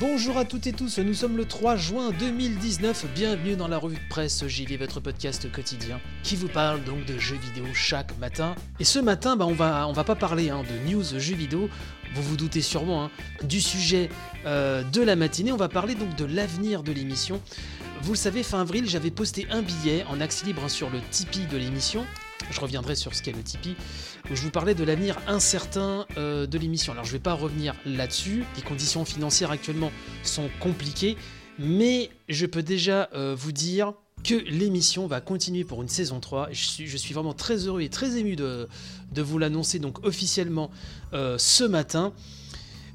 Bonjour à toutes et tous, nous sommes le 3 juin 2019, bienvenue dans la revue de presse JV, votre podcast quotidien, qui vous parle donc de jeux vidéo chaque matin. Et ce matin, bah, on, va, va pas parler hein, de news jeux vidéo, vous vous doutez sûrement hein, du sujet euh, de la matinée, on va parler donc de l'avenir de l'émission. Vous le savez, fin avril, j'avais posté un billet en accès libre hein, sur le Tipeee de l'émission, je reviendrai sur ce qu'est le Tipeee, où je vous parlais de l'avenir incertain euh, de l'émission. Alors je ne vais pas revenir là-dessus, les conditions financières actuellement sont compliquées, mais je peux déjà euh, vous dire que l'émission va continuer pour une saison 3. Je suis, vraiment très heureux et très ému de, vous l'annoncer donc officiellement euh, ce matin.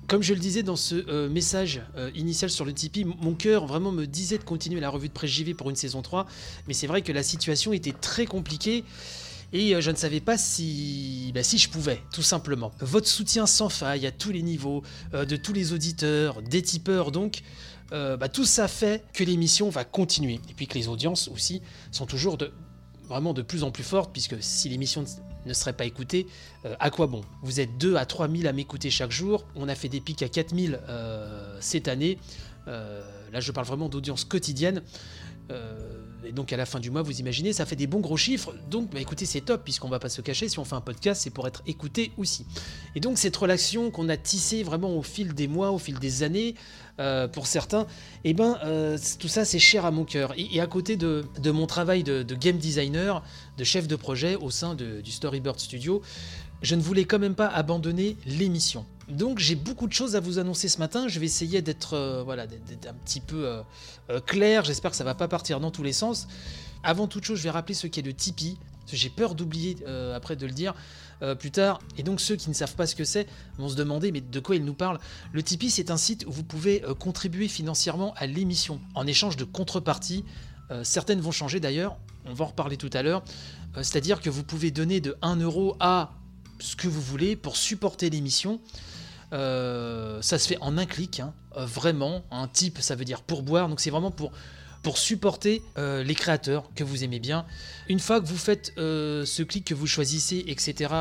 Comme je le disais dans ce message initial sur le Tipeee, mon cœur vraiment me disait de continuer la revue de presse JV pour une saison 3, mais c'est vrai que la situation était très compliquée et euh, je ne savais pas si, bah, si je pouvais, tout simplement. Votre soutien sans faille à tous les niveaux, euh, de tous les auditeurs, des tipeurs donc, euh, bah, tout ça fait que l'émission va continuer. Et puis que les audiences aussi sont toujours vraiment de plus en plus fortes, puisque si l'émission ne serait pas écoutée, à quoi bon? Vous êtes 2 à 3 000 à m'écouter chaque jour, on a fait des pics à 4 000 euh, cette année, là je parle vraiment d'audience quotidienne, et donc à la fin du mois, vous imaginez, ça fait des bons gros chiffres, donc bah, écoutez c'est top, puisqu'on va pas se cacher, si on fait un podcast c'est pour être écouté aussi. Et donc cette relation qu'on a tissée vraiment au fil des mois, au fil des années, euh, pour certains, et ben euh, tout ça c'est cher à mon cœur. Et, à côté de, mon travail de, game designer, de chef de projet au sein du Storybird Studio, je ne voulais quand même pas abandonner l'émission. Donc j'ai beaucoup de choses à vous annoncer ce matin. Je vais essayer d'être euh, voilà, un petit peu euh, euh, clair. J'espère que ça va pas partir dans tous les sens. Avant toute chose, je vais rappeler ce qu'est le Tipeee. J'ai peur d'oublier après de le dire plus tard. Et donc ceux qui ne savent pas ce que c'est vont se demander mais de quoi il nous parle. Le Tipeee c'est un site où vous pouvez contribuer financièrement à l'émission en échange de contreparties. Certaines vont changer d'ailleurs. On va en reparler tout à l'heure. C'est-à-dire que vous pouvez donner de 1 euro à ce que vous voulez pour supporter l'émission. Euh, ça se fait en un clic, hein, euh, vraiment. Un type, ça veut dire pourboire, donc c'est vraiment pour, supporter euh, les créateurs que vous aimez bien. Une fois que vous faites ce clic que vous choisissez, etc.,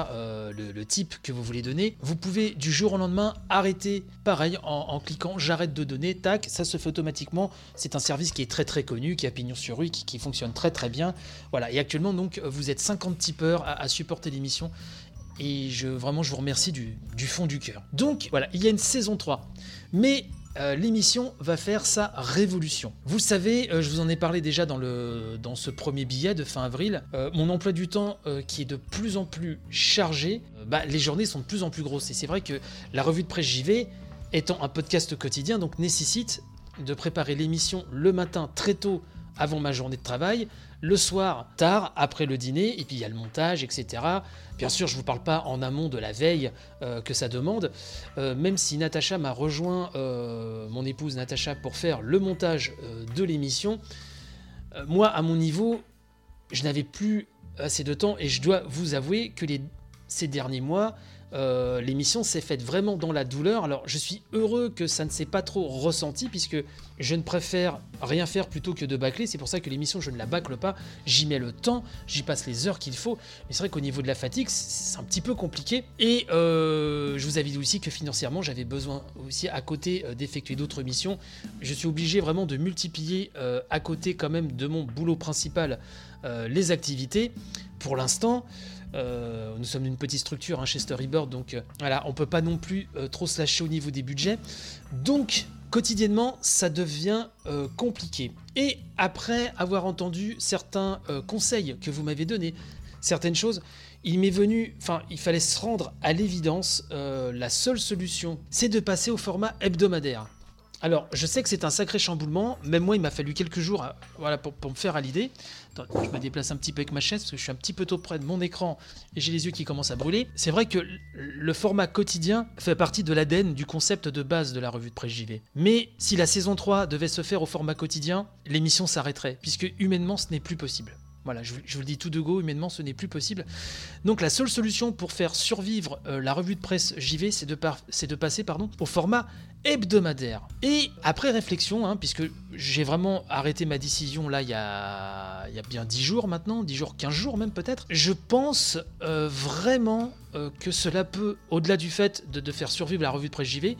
le, type que vous voulez donner, vous pouvez du jour au lendemain arrêter, pareil, en, cliquant j'arrête de donner, tac, ça se fait automatiquement. C'est un service qui est très très connu, qui a pignon sur rue, qui, fonctionne très très bien. Voilà, et actuellement, donc, vous êtes 50 tipeurs à supporter l'émission. Et je, vraiment, je vous remercie du, fond du cœur. Donc, voilà, il y a une saison 3. Mais euh, l'émission va faire sa révolution. Vous savez, euh, je vous en ai parlé déjà dans, le, dans ce premier billet de fin avril. euh, mon emploi du temps qui est de plus en plus chargé, bah, les journées sont de plus en plus grosses. Et c'est vrai que la revue de presse JV, étant un podcast quotidien, donc nécessite de préparer l'émission le matin très tôt avant ma journée de travail, le soir tard après le dîner, et puis il y a le montage, etc. Bien sûr, je ne vous parle pas en amont de la veille euh, que ça demande, Euh, même si Natacha m'a rejoint, euh, mon épouse Natacha, pour faire le montage de l'émission, moi, à mon niveau, je n'avais plus assez de temps, et je dois vous avouer que ces derniers mois, euh, l'émission s'est faite vraiment dans la douleur. Alors je suis heureux que ça ne s'est pas trop ressenti puisque je ne préfère rien faire plutôt que de bâcler. C'est pour ça que l'émission je ne la bâcle pas. J'y mets le temps, j'y passe les heures qu'il faut. Mais c'est vrai qu'au niveau de la fatigue, c'est un petit peu compliqué. Et euh, je vous avais dit aussi que financièrement j'avais besoin aussi à côté euh, d'effectuer d'autres missions. Je suis obligé vraiment de multiplier à côté quand même de mon boulot principal les activités. Pour l'instant, euh, nous sommes une petite structure hein, chez Storybird, donc euh, voilà, on peut pas non plus euh, trop se lâcher au niveau des budgets. Donc, quotidiennement, ça devient compliqué. Et après avoir entendu certains conseils que vous m'avez donnés, certaines choses, il m'est venu, enfin, il fallait se rendre à l'évidence, la seule solution, c'est de passer au format hebdomadaire. Alors, je sais que c'est un sacré chamboulement. Même moi, il m'a fallu quelques jours voilà, pour, me faire à l'idée. Je me déplace un petit peu avec ma chaise parce que je suis un petit peu trop près de mon écran et j'ai les yeux qui commencent à brûler. C'est vrai que le format quotidien fait partie de l'ADN du concept de base de la revue de presse JV. Mais si la saison 3 devait se faire au format quotidien, l'émission s'arrêterait, puisque humainement, ce n'est plus possible. Voilà, je, vous- le dis tout de go, humainement, ce n'est plus possible. Donc la seule solution pour faire survivre euh, la revue de presse JV, c'est de, passer pardon, au format hebdomadaire. Et après réflexion, hein, puisque j'ai vraiment arrêté ma décision là il y a, il y a bien 10 jours maintenant, 10 jours, 15 jours même peut-être, je pense euh, vraiment euh, que cela peut, au-delà du fait de, de faire survivre la revue de presse JV,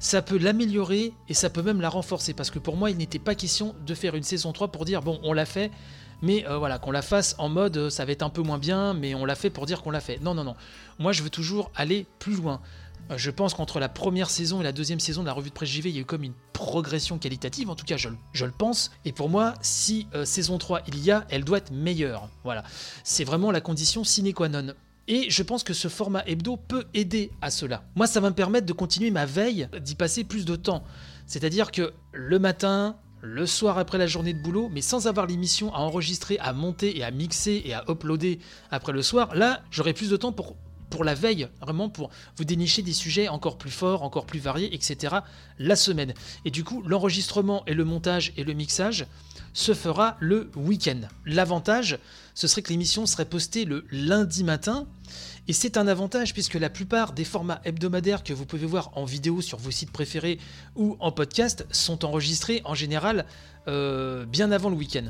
ça peut l'améliorer et ça peut même la renforcer. Parce que pour moi, il n'était pas question de faire une saison 3 pour dire, bon, on l'a fait, mais euh, voilà, qu'on la fasse en mode, euh, ça va être un peu moins bien, mais on l'a fait pour dire qu'on l'a fait. Non, non, non. Moi, je veux toujours aller plus loin. Euh, Je pense qu'entre la première saison et la deuxième saison de la revue de presse JV, il y a eu comme une progression qualitative, en tout cas je, le- je le pense. Et pour moi, si saison 3 il y a, elle doit être meilleure. Voilà. C'est vraiment la condition sine qua non. Et je pense que ce format hebdo peut aider à cela. Moi, ça va me permettre de continuer ma veille, d'y passer plus de temps. C'est-à-dire que le matin, le soir après la journée de boulot, mais sans avoir l'émission à enregistrer, à monter et à mixer et à uploader après le soir, là, j'aurai plus de temps pour, pour la veille, vraiment pour vous dénicher des sujets encore plus forts, encore plus variés, etc. la semaine. Et du coup, l'enregistrement et le montage et le mixage se fera le week-end. L'avantage, ce serait que l'émission serait postée le lundi matin. Et c'est un avantage puisque la plupart des formats hebdomadaires que vous pouvez voir en vidéo sur vos sites préférés ou en podcast sont enregistrés en général euh, bien avant le week-end.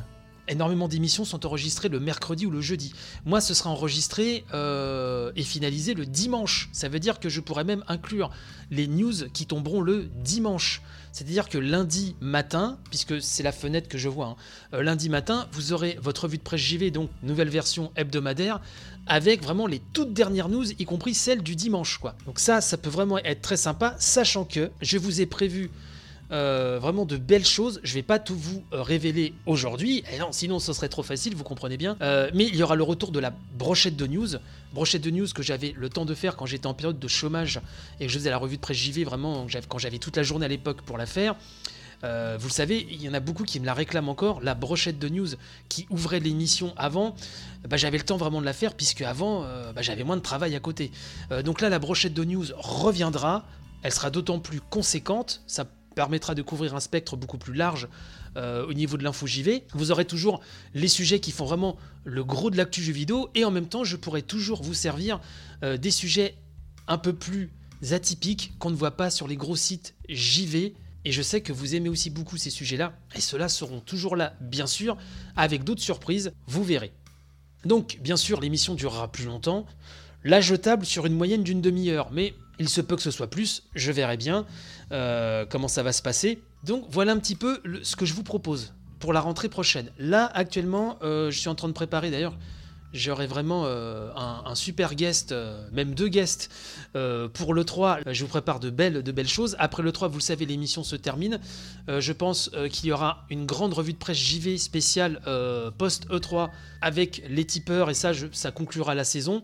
Énormément d'émissions sont enregistrées le mercredi ou le jeudi. Moi, ce sera enregistré euh, et finalisé le dimanche. Ça veut dire que je pourrais même inclure les news qui tomberont le dimanche. C'est-à-dire que lundi matin, puisque c'est la fenêtre que je vois, hein, euh, lundi matin, vous aurez votre revue de presse JV, donc nouvelle version hebdomadaire, avec vraiment les toutes dernières news, y compris celles du dimanche. Quoi. Donc ça, ça peut vraiment être très sympa, sachant que je vous ai prévu euh, vraiment de belles choses. Je vais pas tout vous euh, révéler aujourd'hui, non, sinon ce serait trop facile, vous comprenez bien. Euh, mais il y aura le retour de la brochette de news, brochette de news que j'avais le temps de faire quand j'étais en période de chômage et que je faisais la revue de presse JV vraiment quand j'avais toute la journée à l'époque pour la faire. Vous le savez, il y en a beaucoup qui me la réclament encore. La brochette de news qui ouvrait l'émission avant, bah, j'avais le temps vraiment de la faire puisque avant, bah, j'avais moins de travail à côté. Donc là, la brochette de news reviendra. Elle sera d'autant plus conséquente. Ça permettra de couvrir un spectre beaucoup plus large euh, au niveau de l'info JV. Vous aurez toujours les sujets qui font vraiment le gros de l'actu jeu vidéo et en même temps, je pourrai toujours vous servir euh, des sujets un peu plus atypiques qu'on ne voit pas sur les gros sites JV. Et je sais que vous aimez aussi beaucoup ces sujets-là, et ceux-là seront toujours là, bien sûr, avec d'autres surprises, vous verrez. Donc, bien sûr, l'émission durera plus longtemps. Là, je table sur une moyenne d'une demi-heure, mais il se peut que ce soit plus, je verrai bien euh, comment ça va se passer. Donc, voilà un petit peu ce que je vous propose pour la rentrée prochaine. Là, actuellement, euh, je suis en train de préparer d'ailleurs. J'aurai vraiment euh, un, super guest, même deux guests pour le 3. Je vous prépare de belles, choses. Après le 3, vous le savez, l'émission se termine. Je pense qu'il y aura une grande revue de presse JV spéciale euh, post-E3 avec les tipeurs et ça, ça conclura la saison.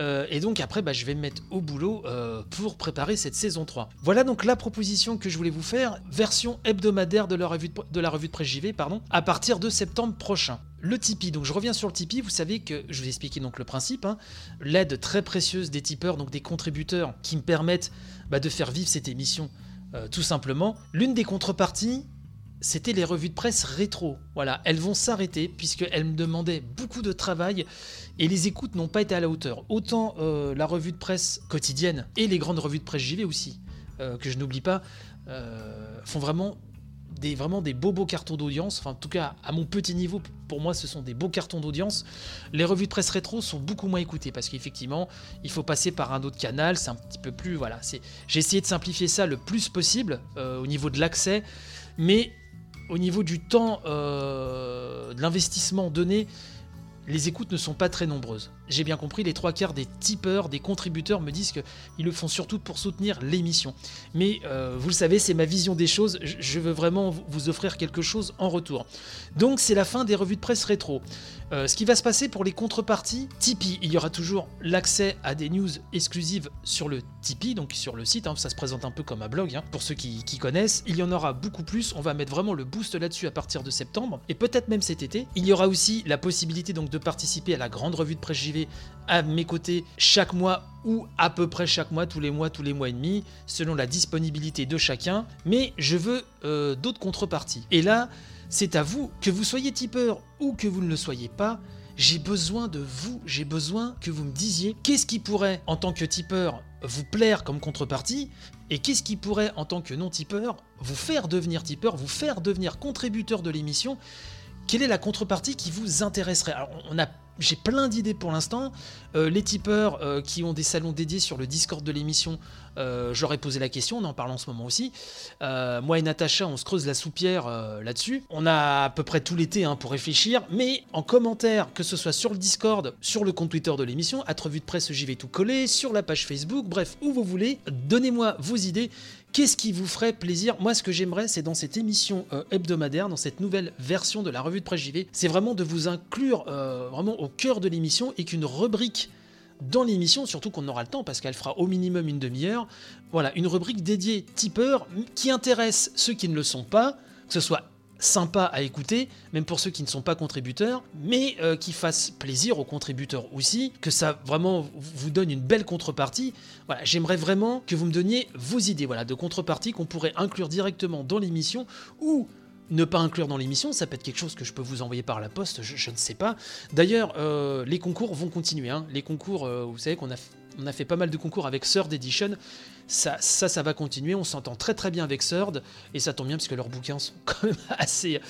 Euh, et donc après, bah, je vais me mettre au boulot euh, pour préparer cette saison 3. Voilà donc la proposition que je voulais vous faire, version hebdomadaire de la revue de, presse JV, pardon, à partir de septembre prochain. Le Tipeee, donc je reviens sur le Tipeee, vous savez que je vais expliquer donc le principe, hein. l'aide très précieuse des tipeurs, donc des contributeurs qui me permettent bah, de faire vivre cette émission euh, tout simplement. L'une des contreparties, c'était les revues de presse rétro. Voilà, elles vont s'arrêter puisqu'elles me demandaient beaucoup de travail et les écoutes n'ont pas été à la hauteur. Autant euh, la revue de presse quotidienne et les grandes revues de presse JV aussi, euh, que je n'oublie pas, euh, font vraiment des, vraiment des beaux beaux cartons d'audience. Enfin, en tout cas, à mon petit niveau, pour moi, ce sont des beaux cartons d'audience. Les revues de presse rétro sont beaucoup moins écoutées parce qu'effectivement, il faut passer par un autre canal. C'est un petit peu plus. Voilà. J'ai essayé de simplifier ça le plus possible au niveau de l'accès, mais au niveau du temps, euh, de l'investissement donné, les écoutes ne sont pas très nombreuses. J'ai bien compris, les trois quarts des tipeurs, des contributeurs me disent qu'ils le font surtout pour soutenir l'émission. Mais euh, vous le savez, c'est ma vision des choses. Je- veux vraiment vous offrir quelque chose en retour. Donc c'est la fin des revues de presse rétro. Euh, ce qui va se passer pour les contreparties, Tipeee, il y aura toujours l'accès à des news exclusives sur le Tipeee, donc sur le site, hein, ça se présente un peu comme un blog, hein, pour ceux qui, qui connaissent. Il y en aura beaucoup plus, on va mettre vraiment le boost là-dessus à partir de septembre, et peut-être même cet été. Il y aura aussi la possibilité donc de participer à la grande revue de presse À mes côtés chaque mois ou à peu près chaque mois, tous les mois, tous les mois et demi, selon la disponibilité de chacun. Mais je veux euh, d'autres contreparties. Et là, c'est à vous, que vous soyez tipeur ou que vous ne le soyez pas, j'ai besoin de vous, j'ai besoin que vous me disiez qu'est-ce qui pourrait, en tant que tipeur, vous plaire comme contrepartie, et qu'est-ce qui pourrait, en tant que non-tipeur, vous faire devenir tipeur, vous faire devenir contributeur de l'émission? Quelle est la contrepartie qui vous intéresserait? On a j'ai plein d'idées pour l'instant. Euh, les tipeurs euh, qui ont des salons dédiés sur le Discord de l'émission, euh, j'aurais posé la question, on en parle en ce moment aussi. Moi et Natacha, on se creuse la soupière là-dessus. On a à peu près tout l'été hein, pour réfléchir, mais en commentaire, que ce soit sur le Discord, sur le compte Twitter de l'émission, à de presse, j'y vais tout coller, sur la page Facebook, bref, où vous voulez, donnez-moi vos idées. Qu'est-ce qui vous ferait plaisir? Moi, ce que j'aimerais, c'est dans cette émission euh, hebdomadaire, dans cette nouvelle version de la revue de presse JV, c'est vraiment de vous inclure euh, vraiment au cœur de l'émission et qu'une rubrique dans l'émission, surtout qu'on aura le temps parce qu'elle fera au minimum une demi-heure. Voilà, une rubrique dédiée tipeur qui intéresse ceux qui ne le sont pas, que ce soit sympa à écouter, même pour ceux qui ne sont pas contributeurs, mais euh, qui fasse plaisir aux contributeurs aussi, que ça vraiment vous donne une belle contrepartie. Voilà, j'aimerais vraiment que vous me donniez vos idées voilà, de contrepartie qu'on pourrait inclure directement dans l'émission ou ne pas inclure dans l'émission, ça peut être quelque chose que je peux vous envoyer par la poste, je, ne sais pas. D'ailleurs, euh, les concours vont continuer. hein. Les concours, euh, vous savez qu'on a, on a fait pas mal de concours avec Third Edition. Ça, ça, ça va continuer. On s'entend très très bien avec Third. Et ça tombe bien parce que leurs bouquins sont quand même assez,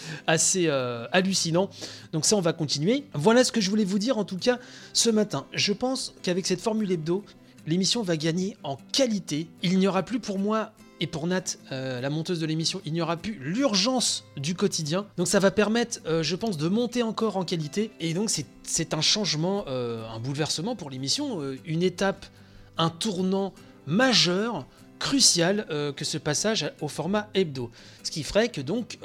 euh, hallucinants. Donc ça, on va continuer. Voilà ce que je voulais vous dire en tout cas ce matin. Je pense qu'avec cette formule hebdo, l'émission va gagner en qualité. Il n'y aura plus pour moi et pour Nat, euh, la monteuse de l'émission, il n'y aura plus l'urgence du quotidien. Donc ça va permettre, euh, je pense, de monter encore en qualité. Et donc c'est- un changement, euh, un bouleversement pour l'émission, une étape, un tournant majeur, crucial que ce passage au format hebdo. Ce qui ferait que donc,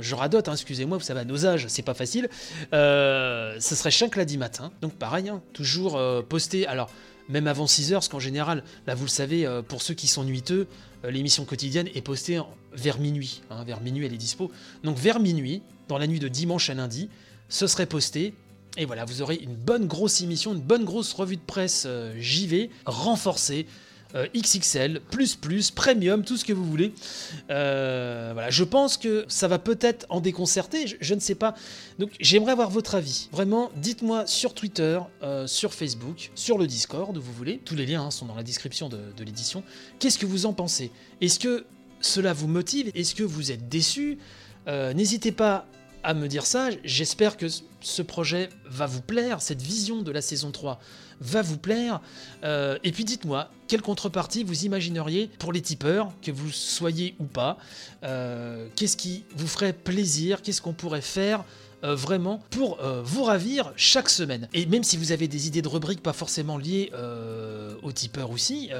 je radote, hein, excusez-moi, vous savez, à nos âges, c'est pas facile. Ce serait chaque lundi matin. Donc pareil, hein, toujours posté. Alors même avant 6 heures, parce qu'en général, là vous le savez, pour ceux qui sont nuiteux, l'émission quotidienne est postée vers minuit. hein, vers minuit, elle est dispo. Donc vers minuit, dans la nuit de dimanche à lundi, ce serait posté. Et voilà, vous aurez une bonne grosse émission, une bonne grosse revue de presse euh, JV, renforcée, euh, XXL, plus plus, premium, tout ce que vous voulez. Euh, voilà, je pense que ça va peut-être en déconcerter, je, ne sais pas. Donc j'aimerais avoir votre avis. Vraiment, dites-moi sur Twitter, euh, sur Facebook, sur le Discord, où vous voulez. Tous les liens hein, sont dans la description de, de l'édition. Qu'est-ce que vous en pensez? Est-ce que cela vous motive? Est-ce que vous êtes déçu? N'hésitez pas à me dire ça. J'espère que ce projet va vous plaire, cette vision de la saison 3 va vous plaire. Euh, et puis dites-moi, quelle contrepartie vous imagineriez pour les tipeurs, que vous soyez ou pas Euh, Qu'est-ce qui vous ferait plaisir Qu'est-ce qu'on pourrait faire euh, vraiment pour vous ravir chaque semaine? Et même si vous avez des idées de rubriques pas forcément liées euh, aux tipeurs aussi,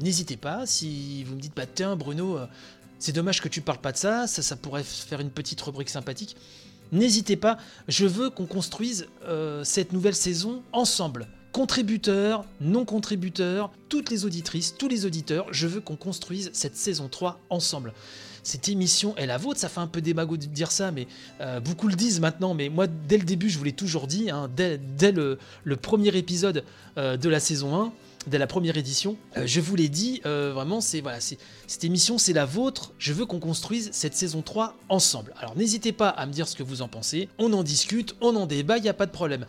n'hésitez pas. Si vous me dites, bah tiens Bruno, c'est dommage que tu parles pas de ça, ça pourrait faire une petite rubrique sympathique. N'hésitez pas, je veux qu'on construise euh, cette nouvelle saison ensemble. Contributeurs, non contributeurs, toutes les auditrices, tous les auditeurs, je veux qu'on construise cette saison 3 ensemble. Cette émission est la vôtre, ça fait un peu démago de dire ça, mais euh, beaucoup le disent maintenant, mais moi dès le début je vous l'ai toujours dit, hein, dès, le premier épisode euh, de la saison 1, dès la première édition, euh, je vous l'ai dit, euh, vraiment c'est voilà, cette émission c'est la vôtre, je veux qu'on construise cette saison 3 ensemble. Alors n'hésitez pas à me dire ce que vous en pensez, on en discute, on en débat, il n'y a pas de problème.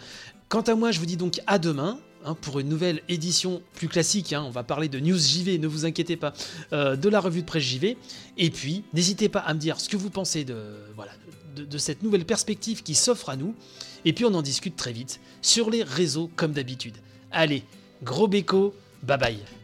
Quant à moi, je vous dis donc à demain. hein, pour une nouvelle édition plus classique, hein, on va parler de News JV, ne vous inquiétez pas, euh, de la revue de presse JV. Et puis, n'hésitez pas à me dire ce que vous pensez de, voilà, de cette nouvelle perspective qui s'offre à nous. Et puis, on en discute très vite sur les réseaux comme d'habitude. Allez, gros béco, bye bye.